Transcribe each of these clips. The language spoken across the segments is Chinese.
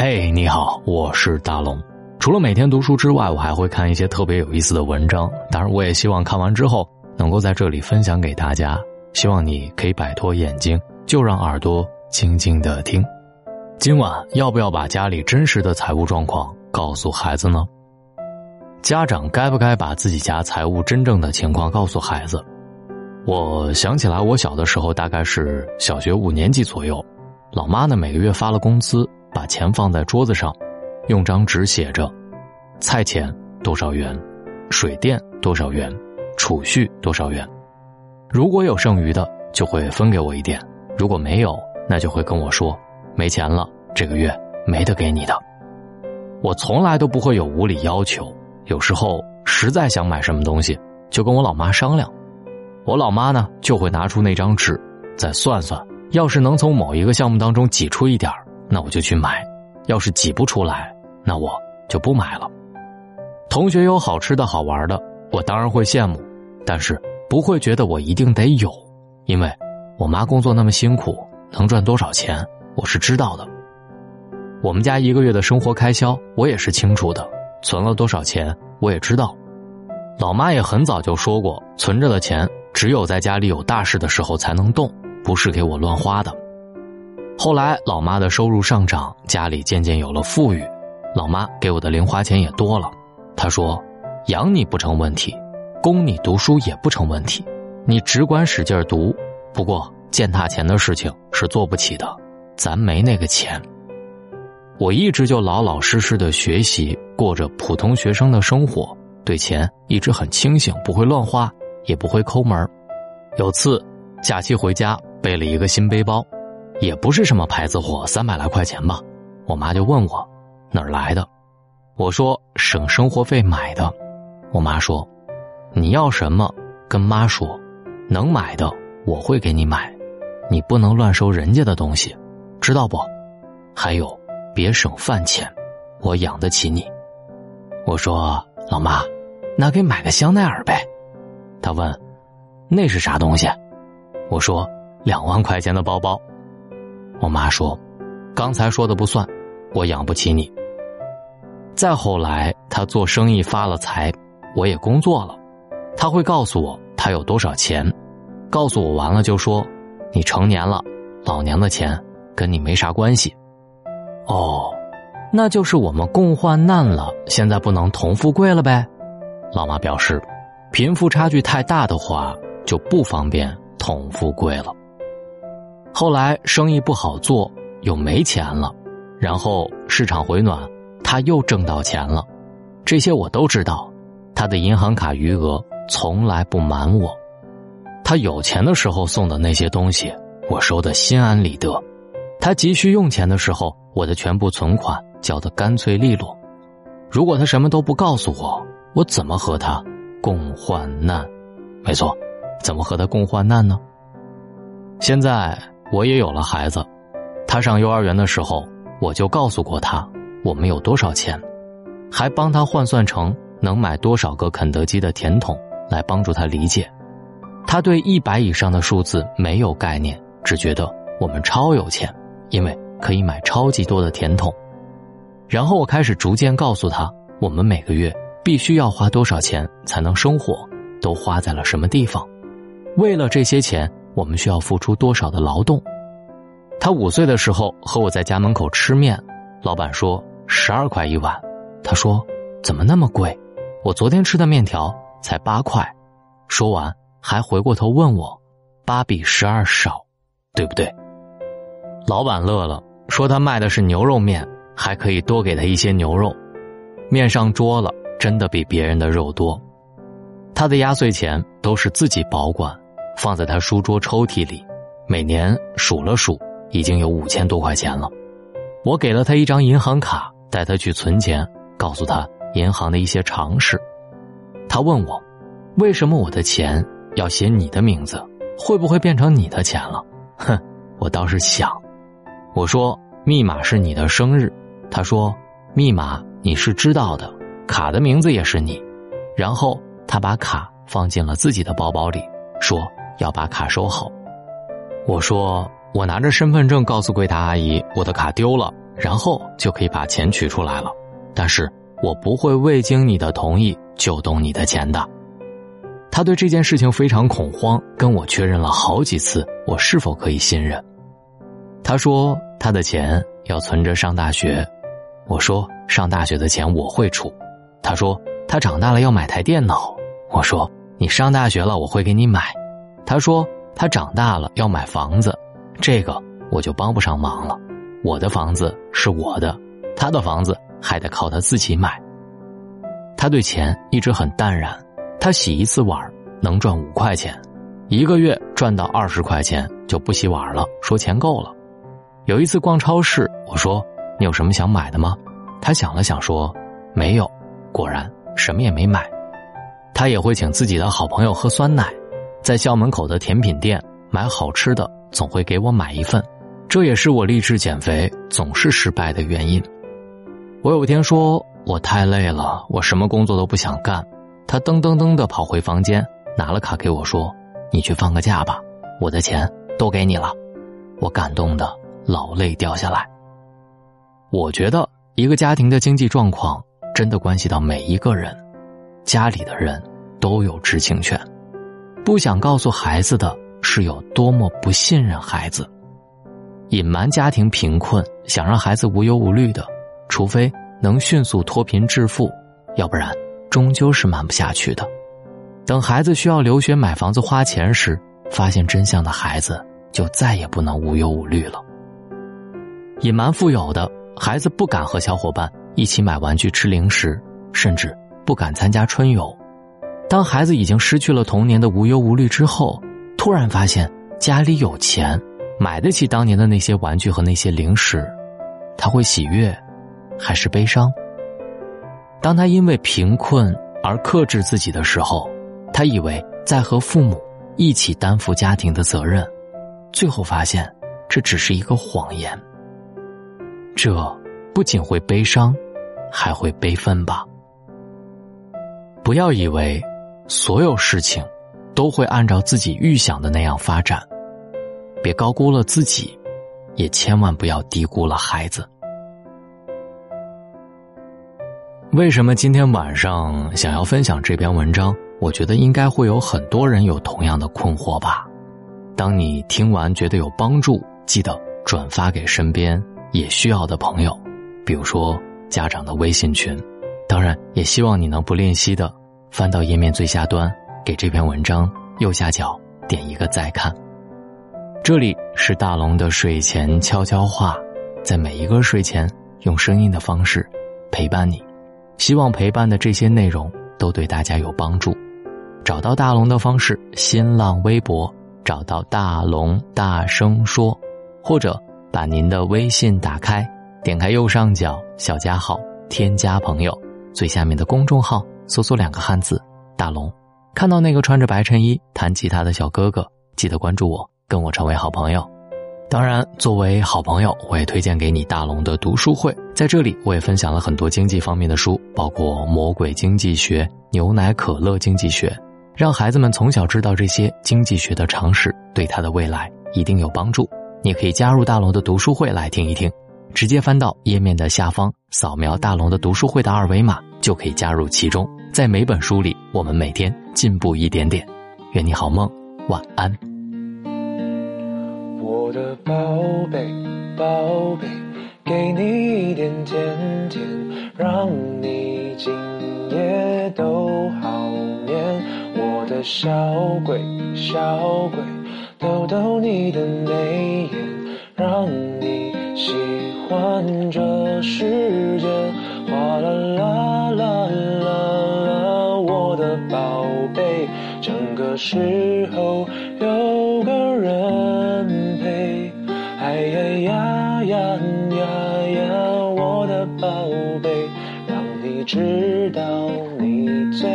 嘿，你好，我是大龙。除了每天读书之外，我还会看一些特别有意思的文章。当然，我也希望看完之后能够在这里分享给大家。希望你可以摆脱眼睛，就让耳朵静静的听。今晚要不要把家里真实的财务状况告诉孩子呢？家长该不该把自己家财务真正的情况告诉孩子？我想起来，我小的时候大概是小学五年级左右，老妈呢每个月发了工资，把钱放在桌子上，用张纸写着：菜钱多少元，水电多少元，储蓄多少元。如果有剩余的，就会分给我一点；如果没有，那就会跟我说没钱了，这个月没得给你的。我从来都不会有无理要求，有时候实在想买什么东西，就跟我老妈商量。我老妈呢，就会拿出那张纸，再算算。要是能从某一个项目当中挤出一点儿那我就去买；要是挤不出来，那我就不买了。同学有好吃的好玩的，我当然会羡慕，但是不会觉得我一定得有，因为我妈工作那么辛苦，能赚多少钱，我是知道的。我们家一个月的生活开销，我也是清楚的，存了多少钱，我也知道。老妈也很早就说过，存着的钱。只有在家里有大事的时候才能动，不是给我乱花的。后来老妈的收入上涨，家里渐渐有了富裕，老妈给我的零花钱也多了。她说：“养你不成问题，供你读书也不成问题，你只管使劲读。不过践踏钱的事情是做不起的，咱没那个钱。”我一直就老老实实的学习，过着普通学生的生活，对钱一直很清醒，不会乱花。也不会抠门有次假期回家背了一个新背包，也不是什么牌子货，三百来块钱吧。我妈就问我哪儿来的，我说省生活费买的。我妈说你要什么跟妈说，能买的我会给你买，你不能乱收人家的东西，知道不？还有别省饭钱，我养得起你。我说老妈，那给买个香奈儿呗。他问：“那是啥东西？”我说：“两万块钱的包包。”我妈说：“刚才说的不算，我养不起你。”再后来，他做生意发了财，我也工作了，他会告诉我他有多少钱，告诉我完了就说：“你成年了，老娘的钱跟你没啥关系。”哦，那就是我们共患难了，现在不能同富贵了呗？老妈表示。贫富差距太大的话，就不方便同富贵了。后来生意不好做，又没钱了，然后市场回暖，他又挣到钱了，这些我都知道。他的银行卡余额从来不瞒我，他有钱的时候送的那些东西，我收的心安理得。他急需用钱的时候，我的全部存款交的干脆利落。如果他什么都不告诉我，我怎么和他？共患难，没错，怎么和他共患难呢？现在我也有了孩子，他上幼儿园的时候，我就告诉过他我们有多少钱，还帮他换算成能买多少个肯德基的甜筒，来帮助他理解。他对一百以上的数字没有概念，只觉得我们超有钱，因为可以买超级多的甜筒。然后我开始逐渐告诉他，我们每个月。必须要花多少钱才能生活？都花在了什么地方？为了这些钱，我们需要付出多少的劳动？他五岁的时候和我在家门口吃面，老板说十二块一碗，他说怎么那么贵？我昨天吃的面条才八块。说完还回过头问我，八比十二少，对不对？老板乐了，说他卖的是牛肉面，还可以多给他一些牛肉。面上桌了。真的比别人的肉多，他的压岁钱都是自己保管，放在他书桌抽屉里。每年数了数，已经有五千多块钱了。我给了他一张银行卡，带他去存钱，告诉他银行的一些常识。他问我，为什么我的钱要写你的名字？会不会变成你的钱了？哼，我倒是想。我说密码是你的生日，他说密码你是知道的。卡的名字也是你，然后他把卡放进了自己的包包里，说要把卡收好。我说我拿着身份证告诉柜台阿姨我的卡丢了，然后就可以把钱取出来了。但是我不会未经你的同意就动你的钱的。他对这件事情非常恐慌，跟我确认了好几次我是否可以信任。他说他的钱要存着上大学，我说上大学的钱我会出。他说他长大了要买台电脑，我说你上大学了我会给你买。他说他长大了要买房子，这个我就帮不上忙了。我的房子是我的，他的房子还得靠他自己买。他对钱一直很淡然。他洗一次碗能赚五块钱，一个月赚到二十块钱就不洗碗了，说钱够了。有一次逛超市，我说：“你有什么想买的吗？”他想了想说：“没有。”果然什么也没买。他也会请自己的好朋友喝酸奶，在校门口的甜品店买好吃的，总会给我买一份。这也是我励志减肥总是失败的原因。我有天说：“我太累了，我什么工作都不想干。”他噔噔噔的跑回房间，拿了卡给我说：“你去放个假吧，我的钱都给你了。”我感动的老泪掉下来。我觉得一个家庭的经济状况真的关系到每一个人，家里的人都有知情权。不想告诉孩子的是有多么不信任孩子，隐瞒家庭贫困，想让孩子无忧无虑的，除非能迅速脱贫致富，要不然。终究是瞒不下去的。等孩子需要留学、买房子、花钱时，发现真相的孩子就再也不能无忧无虑了。隐瞒富有的孩子不敢和小伙伴一起买玩具、吃零食，甚至不敢参加春游。当孩子已经失去了童年的无忧无虑之后，突然发现家里有钱，买得起当年的那些玩具和那些零食，他会喜悦，还是悲伤？当他因为贫困而克制自己的时候，他以为在和父母一起担负家庭的责任，最后发现这只是一个谎言。这不仅会悲伤，还会悲愤吧？不要以为所有事情都会按照自己预想的那样发展，别高估了自己，也千万不要低估了孩子。为什么今天晚上想要分享这篇文章？我觉得应该会有很多人有同样的困惑吧。当你听完觉得有帮助，记得转发给身边也需要的朋友，比如说家长的微信群。当然，也希望你能不吝惜的翻到页面最下端，给这篇文章右下角点一个再看。这里是大龙的睡前悄悄话，在每一个睡前用声音的方式陪伴你。希望陪伴的这些内容都对大家有帮助。找到大龙的方式：新浪微博找到大龙大声说，或者把您的微信打开，点开右上角小加号，添加朋友，最下面的公众号搜索两个汉字“大龙”，看到那个穿着白衬衣弹吉他的小哥哥，记得关注我，跟我成为好朋友。当然，作为好朋友，我也推荐给你大龙的读书会。在这里，我也分享了很多经济方面的书，包括《魔鬼经济学》《牛奶可乐经济学》，让孩子们从小知道这些经济学的常识，对他的未来一定有帮助。你可以加入大龙的读书会来听一听，直接翻到页面的下方，扫描大龙的读书会的二维码，就可以加入其中。在每本书里，我们每天进步一点点。愿你好梦，晚安。我的宝贝，宝贝，给你一点甜甜，让你今夜都好眠。我的小鬼，小鬼，逗逗你的眉眼，让你喜欢这世界。哗啦啦啦啦啦，我的宝贝，整个时候有个人陪，哎呀。呀呀呀呀，我的宝贝，让你知道你最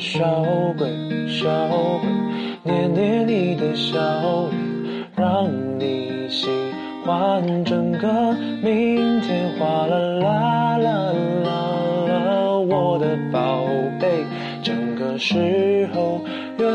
小鬼，小鬼，捏捏你的小脸，让你喜欢。整个明天。哗啦啦啦啦啦，我的宝贝，整个时候有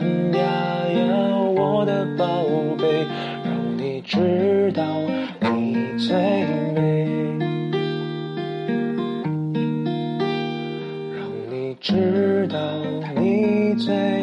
呀呀呀，我的宝贝，让你知道你最美，让你知道你最。